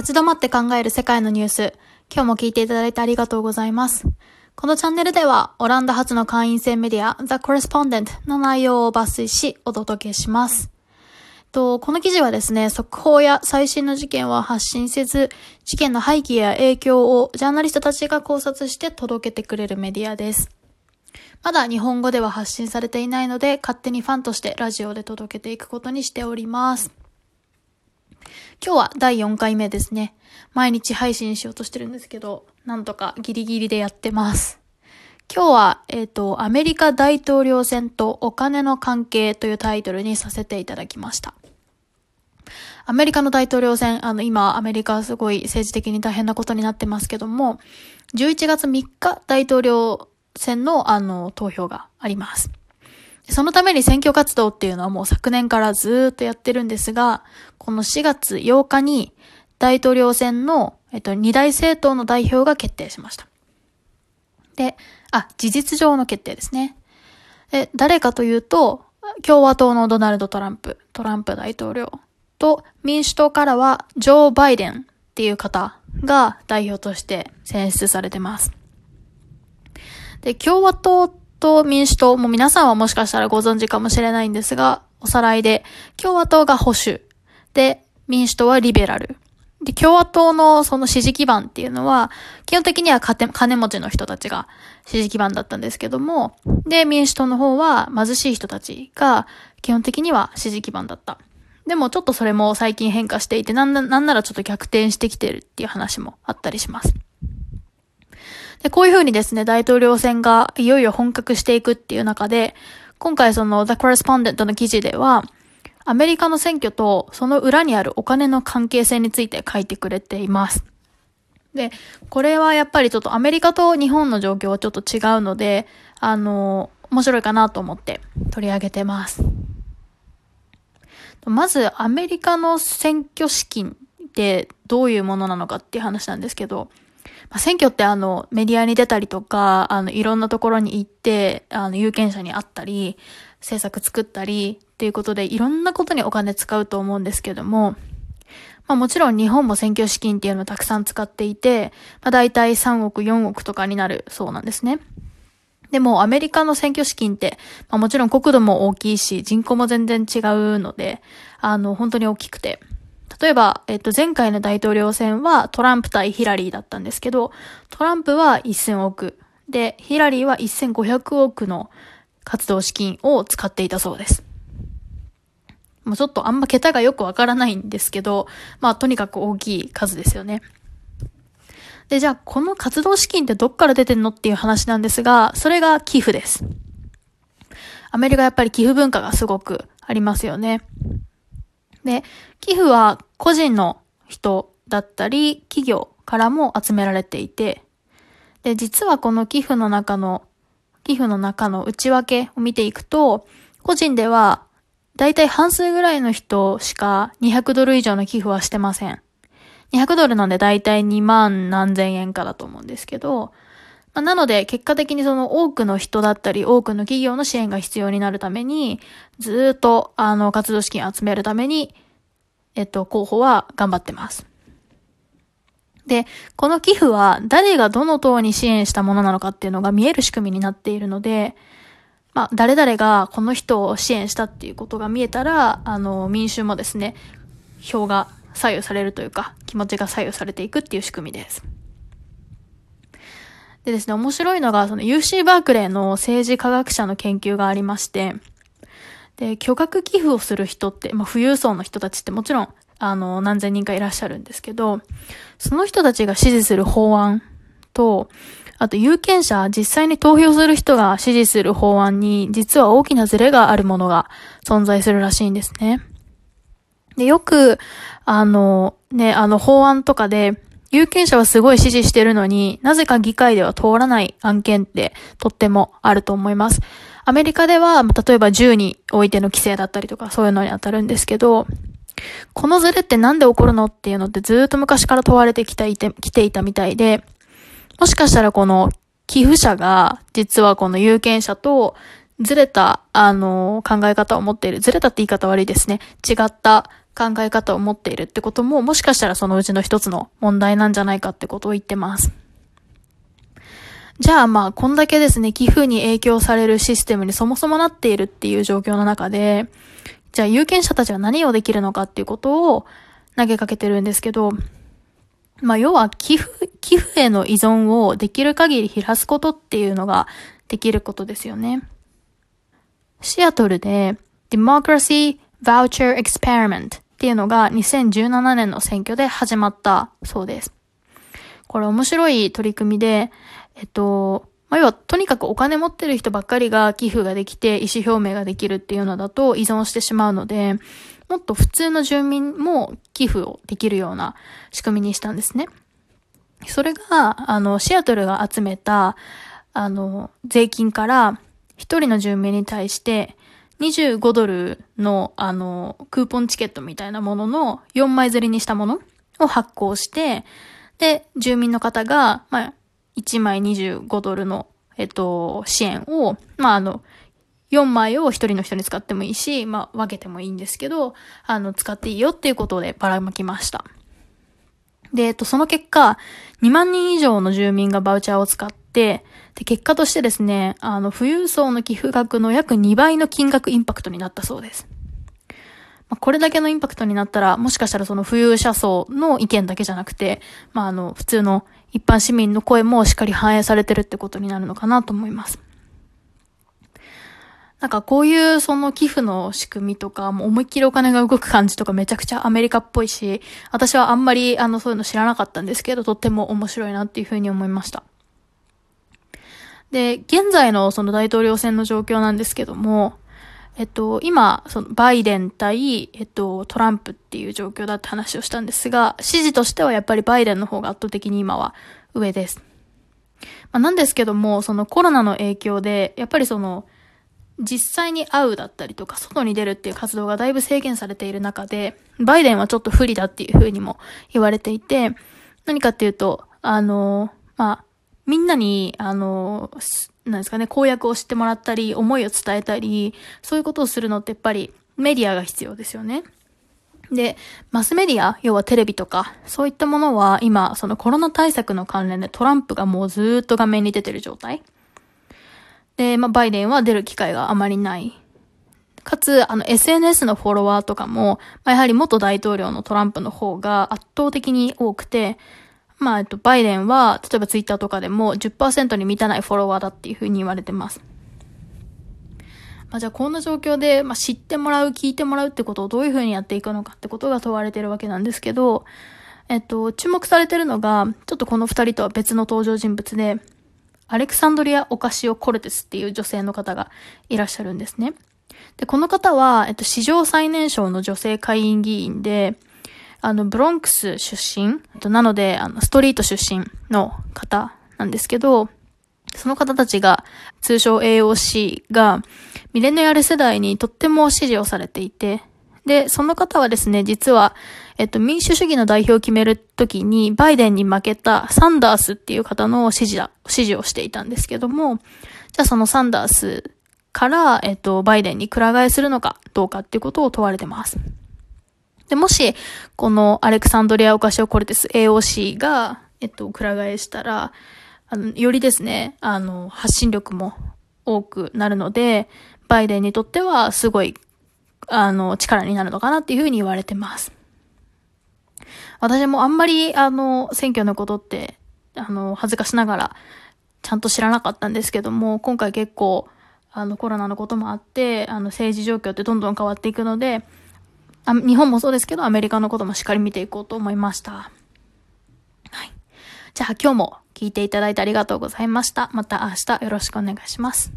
立ち止まって考える世界のニュース。今日も聞いていただいてありがとうございます。このチャンネルでは、オランダ発の会員制メディア、The Correspondent の内容を抜粋し、お届けします。と、この記事はですね、速報や最新の事件は発信せず、事件の背景や影響をジャーナリストたちが考察して届けてくれるメディアです。まだ日本語では発信されていないので、勝手にファンとしてラジオで届けていくことにしております。今日は第4回目ですね。毎日配信しようとしてるんですけど、なんとかギリギリでやってます。今日は、えっ、ー、と、アメリカ大統領選とお金の関係というタイトルにさせていただきました。アメリカの大統領選、あの、今、アメリカはすごい政治的に大変なことになってますけども、11月3日大統領選の、あの、投票があります。そのために選挙活動っていうのはもう昨年からずっとやってるんですが、この4月8日に大統領選の、えっと、二大政党の代表が決定しました。で、あ、事実上の決定ですね。で、誰かというと、共和党のドナルド・トランプ、トランプ大統領と民主党からはジョー・バイデンっていう方が代表として選出されてます。で、共和党っと民主党も皆さんはもしかしたらご存知かもしれないんですが、おさらいで、共和党が保守、で、民主党はリベラル。で、共和党のその支持基盤っていうのは、基本的には金持ちの人たちが支持基盤だったんですけども、で、民主党の方は貧しい人たちが基本的には支持基盤だった。でもちょっとそれも最近変化していて、なんならちょっと逆転してきてるっていう話もあったりします。で、こういうふうにですね、大統領選がいよいよ本格していくっていう中で、今回その The Correspondent の記事では、アメリカの選挙とその裏にあるお金の関係性について書いてくれています。で、これはやっぱりちょっとアメリカと日本の状況はちょっと違うので、あの、面白いかなと思って取り上げてます。まず、アメリカの選挙資金ってどういうものなのかっていう話なんですけど、まあ、選挙ってあの、メディアに出たりとか、あの、いろんなところに行って、あの、有権者に会ったり、政策作ったりっていうことで、いろんなことにお金使うと思うんですけども、まあもちろん日本も選挙資金っていうのをたくさん使っていて、まあ大体3億、4億とかになるそうなんですね。でもアメリカの選挙資金って、まあもちろん国土も大きいし、人口も全然違うので、あの、本当に大きくて、例えば、えっと、前回の大統領選はトランプ対ヒラリーだったんですけど、トランプは1000億。で、ヒラリーは1500億の活動資金を使っていたそうです。もうちょっとあんま桁がよくわからないんですけど、まあとにかく大きい数ですよね。で、じゃあこの活動資金ってどっから出てんのっていう話なんですが、それが寄付です。アメリカやっぱり寄付文化がすごくありますよね。で、寄付は個人の人だったり、企業からも集められていて、で、実はこの寄付の中の、寄付の中の内訳を見ていくと、個人では、だいたい半数ぐらいの人しか200ドル以上の寄付はしてません。200ドルなんでだいたい2万何千円かだと思うんですけど、まあ、なので、結果的にその多くの人だったり、多くの企業の支援が必要になるために、ずっと、あの、活動資金を集めるために、えっと、候補は頑張ってます。で、この寄付は誰がどの党に支援したものなのかっていうのが見える仕組みになっているので、まあ、誰々がこの人を支援したっていうことが見えたら、あの、民衆もですね、票が左右されるというか、気持ちが左右されていくっていう仕組みです。でですね、面白いのが、その UC バークレーの政治科学者の研究がありまして、で、巨額寄付をする人って、まあ、富裕層の人たちってもちろん、あの、何千人かいらっしゃるんですけど、その人たちが支持する法案と、あと有権者、実際に投票する人が支持する法案に、実は大きなズレがあるものが存在するらしいんですね。で、よく、あの、ね、あの法案とかで、有権者はすごい支持してるのになぜか議会では通らない案件ってとってもあると思います。アメリカでは、例えば銃においての規制だったりとかそういうのに当たるんですけど、このズレってなんで起こるのっていうのってずっと昔から問われてきていて、来ていたみたいで、もしかしたらこの寄付者が実はこの有権者とずれた、あの、考え方を持っている。ずれたって言い方悪いですね。違った考え方を持っているってことも、もしかしたらそのうちの一つの問題なんじゃないかってことを言ってます。じゃあまあ、こんだけですね、寄付に影響されるシステムにそもそもなっているっていう状況の中で、じゃあ有権者たちは何をできるのかっていうことを投げかけてるんですけど、まあ、要は寄付、寄付への依存をできる限り減らすことっていうのができることですよね。シアトルで Democracy Voucher Experiment っていうのが2017年の選挙で始まったそうです。これ面白い取り組みで、えっと、まあ、要はとにかくお金持ってる人ばっかりが寄付ができて意思表明ができるっていうのだと依存してしまうので、もっと普通の住民も寄付をできるような仕組みにしたんですね。それが、あの、シアトルが集めた、あの、税金から、一人の住民に対して、25ドルの、あの、クーポンチケットみたいなものの4枚刷りにしたものを発行して、で、住民の方が、まあ、1枚25ドルの、えっと、支援を、まあ、あの、4枚を一人の人に使ってもいいし、まあ分けてもいいんですけど、あの、使っていいよっていうことでばらまきました。で、えっと、その結果、2万人以上の住民がバウチャーを使って、で、結果としてですね、あの、富裕層の寄付額の約2倍の金額インパクトになったそうです。まあ、これだけのインパクトになったら、もしかしたらその富裕者層の意見だけじゃなくて、まあ、あの、普通の一般市民の声もしっかり反映されてるってことになるのかなと思います。なんかこういうその寄付の仕組みとか、もう思いっきりお金が動く感じとかめちゃくちゃアメリカっぽいし、私はあんまりあのそういうの知らなかったんですけど、とっても面白いなっていうふうに思いました。で、現在のその大統領選の状況なんですけども、えっと、今、そのバイデン対、えっと、トランプっていう状況だって話をしたんですが、支持としてはやっぱりバイデンの方が圧倒的に今は上です。まあ、なんですけども、そのコロナの影響で、やっぱりその、実際に会うだったりとか、外に出るっていう活動がだいぶ制限されている中で、バイデンはちょっと不利だっていうふうにも言われていて、何かっていうと、あの、まあ、みんなに、あの、なんですかね、公約を知ってもらったり、思いを伝えたり、そういうことをするのってやっぱりメディアが必要ですよね。で、マスメディア、要はテレビとか、そういったものは今、そのコロナ対策の関連でトランプがもうずっと画面に出てる状態。で、まあ、バイデンは出る機会があまりない。かつ、あの、SNS のフォロワーとかも、まあ、やはり元大統領のトランプの方が圧倒的に多くて、まあ、えっと、バイデンは、例えばツイッターとかでも10%に満たないフォロワーだっていうふうに言われてます。まあ、じゃあこんな状況で、まあ、知ってもらう、聞いてもらうってことをどういうふうにやっていくのかってことが問われてるわけなんですけど、えっと、注目されてるのが、ちょっとこの二人とは別の登場人物で、アレクサンドリア・オカシオ・コルテスっていう女性の方がいらっしゃるんですね。で、この方は、えっと、史上最年少の女性会員議員で、あの、ブロンクス出身、なので、あの、ストリート出身の方なんですけど、その方たちが、通称 AOC が、ミレニアル世代にとっても支持をされていて、で、その方はですね、実は、えっと、民主主義の代表を決めるときに、バイデンに負けたサンダースっていう方の支持だ、支持をしていたんですけども、じゃあそのサンダースから、えっと、バイデンにくら替えするのかどうかっていうことを問われてます。で、もし、このアレクサンドリア・オカシオ・コルテス AOC が、えっと、くら替えしたら、あの、よりですね、あの、発信力も多くなるので、バイデンにとってはすごいあの、力になるのかなっていうふうに言われてます。私もあんまり、あの、選挙のことって、あの、恥ずかしながら、ちゃんと知らなかったんですけども、今回結構、あの、コロナのこともあって、あの、政治状況ってどんどん変わっていくので、あ日本もそうですけど、アメリカのこともしっかり見ていこうと思いました。はい。じゃあ今日も聞いていただいてありがとうございました。また明日よろしくお願いします。